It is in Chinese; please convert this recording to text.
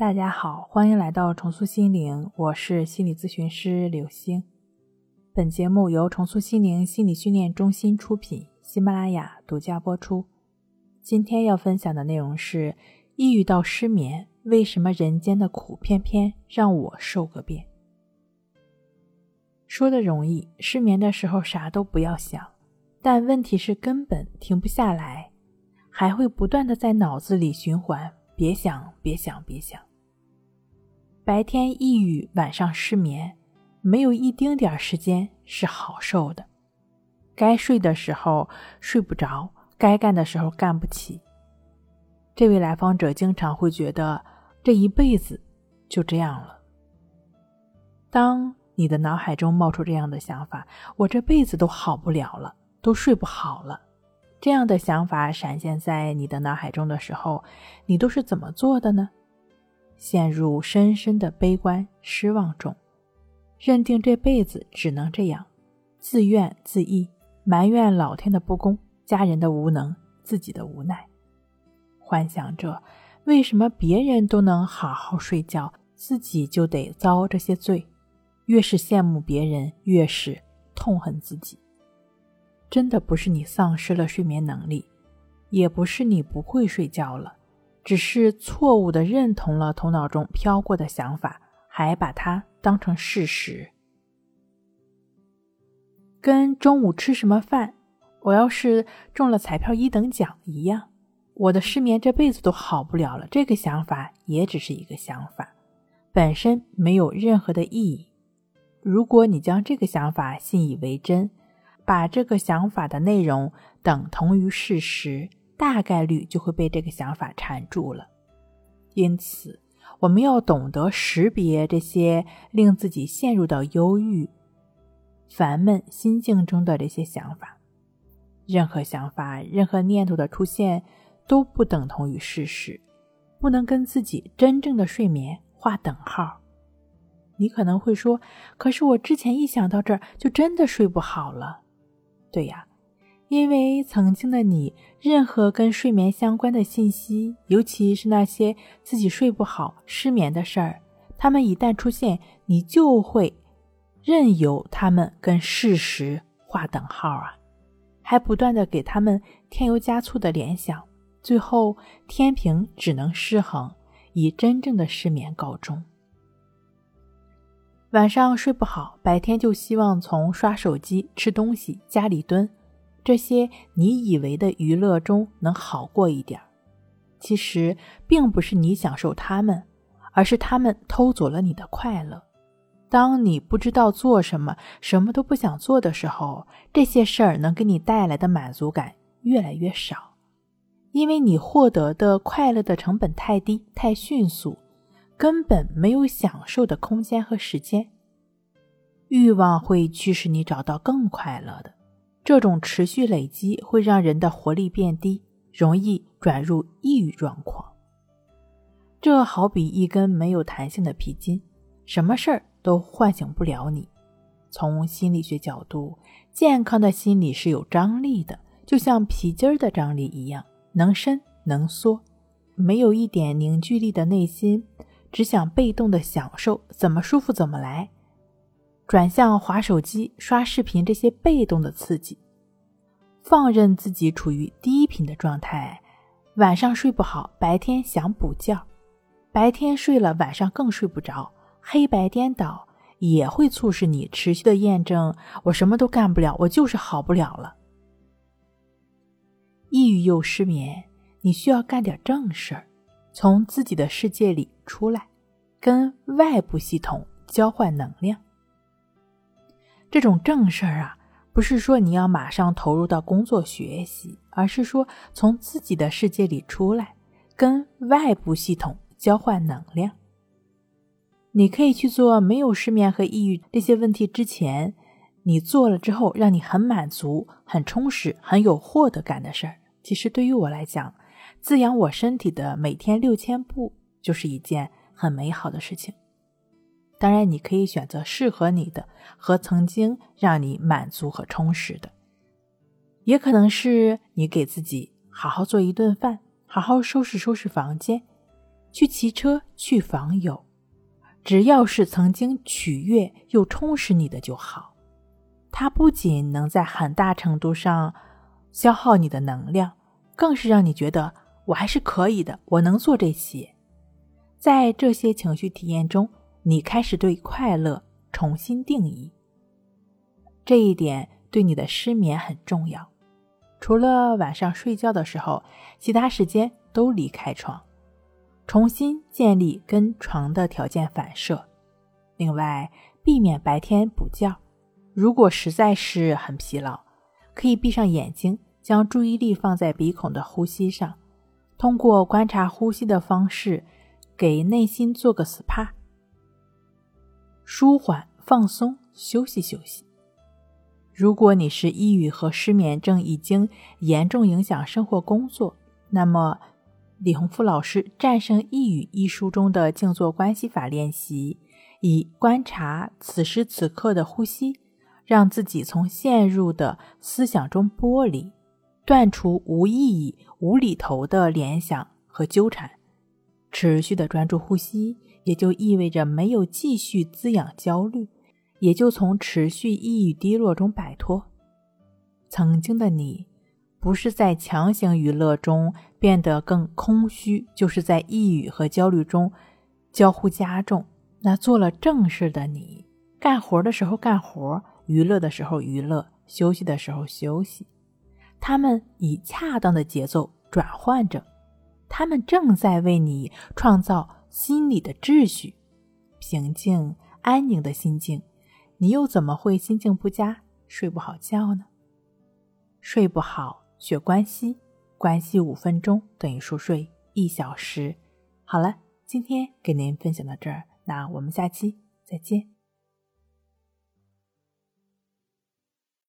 大家好，欢迎来到重塑心灵，我是心理咨询师刘星。本节目由重塑心灵心理训练中心出品，喜马拉雅独家播出。今天要分享的内容是：一遇到失眠，为什么人间的苦偏偏让我受个遍？说的容易，失眠的时候啥都不要想，但问题是根本停不下来，还会不断的在脑子里循环。别想，别想，别想。白天抑郁，晚上失眠，没有一丁点时间是好受的。该睡的时候睡不着，该干的时候干不起。这位来访者经常会觉得这一辈子就这样了。当你的脑海中冒出这样的想法：“我这辈子都好不了了，都睡不好了。”这样的想法闪现在你的脑海中的时候，你都是怎么做的呢？陷入深深的悲观失望中，认定这辈子只能这样，自怨自艾，埋怨老天的不公、家人的无能、自己的无奈，幻想着为什么别人都能好好睡觉，自己就得遭这些罪。越是羡慕别人，越是痛恨自己。真的不是你丧失了睡眠能力，也不是你不会睡觉了。只是错误的认同了头脑中飘过的想法，还把它当成事实，跟中午吃什么饭，我要是中了彩票一等奖一样，我的失眠这辈子都好不了了。这个想法也只是一个想法，本身没有任何的意义。如果你将这个想法信以为真，把这个想法的内容等同于事实。大概率就会被这个想法缠住了，因此我们要懂得识别这些令自己陷入到忧郁、烦闷心境中的这些想法。任何想法、任何念头的出现都不等同于事实，不能跟自己真正的睡眠划等号。你可能会说：“可是我之前一想到这儿，就真的睡不好了。”对呀。因为曾经的你，任何跟睡眠相关的信息，尤其是那些自己睡不好、失眠的事儿，他们一旦出现，你就会任由他们跟事实划等号啊，还不断的给他们添油加醋的联想，最后天平只能失衡，以真正的失眠告终。晚上睡不好，白天就希望从刷手机、吃东西、家里蹲。这些你以为的娱乐中能好过一点，其实并不是你享受他们，而是他们偷走了你的快乐。当你不知道做什么，什么都不想做的时候，这些事儿能给你带来的满足感越来越少，因为你获得的快乐的成本太低、太迅速，根本没有享受的空间和时间。欲望会驱使你找到更快乐的。这种持续累积会让人的活力变低，容易转入抑郁状况。这好比一根没有弹性的皮筋，什么事儿都唤醒不了你。从心理学角度，健康的心理是有张力的，就像皮筋儿的张力一样，能伸能缩。没有一点凝聚力的内心，只想被动的享受，怎么舒服怎么来。转向划手机、刷视频这些被动的刺激，放任自己处于低频的状态。晚上睡不好，白天想补觉，白天睡了，晚上更睡不着，黑白颠倒也会促使你持续的验证：我什么都干不了，我就是好不了了。抑郁又失眠，你需要干点正事儿，从自己的世界里出来，跟外部系统交换能量。这种正事儿啊，不是说你要马上投入到工作学习，而是说从自己的世界里出来，跟外部系统交换能量。你可以去做没有失眠和抑郁这些问题之前，你做了之后让你很满足、很充实、很有获得感的事儿。其实对于我来讲，滋养我身体的每天六千步就是一件很美好的事情。当然，你可以选择适合你的和曾经让你满足和充实的，也可能是你给自己好好做一顿饭，好好收拾收拾房间，去骑车，去访友，只要是曾经取悦又充实你的就好。它不仅能在很大程度上消耗你的能量，更是让你觉得我还是可以的，我能做这些。在这些情绪体验中，你开始对快乐重新定义。这一点对你的失眠很重要。除了晚上睡觉的时候，其他时间都离开床，重新建立跟床的条件反射。另外，避免白天补觉。如果实在是很疲劳，可以闭上眼睛，将注意力放在鼻孔的呼吸上，通过观察呼吸的方式，给内心做个 SPA，舒缓、放松、休息休息。如果你是抑郁和失眠症已经严重影响生活工作，那么李洪福老师《战胜抑郁》一书中的静坐关系法练习，以观察此时此刻的呼吸，让自己从陷入的思想中剥离，断除无意义、无厘头的联想和纠缠，持续的专注呼吸，也就意味着没有继续滋养焦虑。也就从持续抑郁低落中摆脱。曾经的你，不是在强行娱乐中变得更空虚，就是在抑郁和焦虑中交互加重。那做了正事的你，干活的时候干活，娱乐的时候娱乐，休息的时候休息。他们以恰当的节奏转换着，他们正在为你创造心理的秩序，平静安宁的心境。你又怎么会心境不佳、睡不好觉呢？睡不好学关系，关系五分钟等于熟睡一小时。好了，今天给您分享到这儿，那我们下期再见。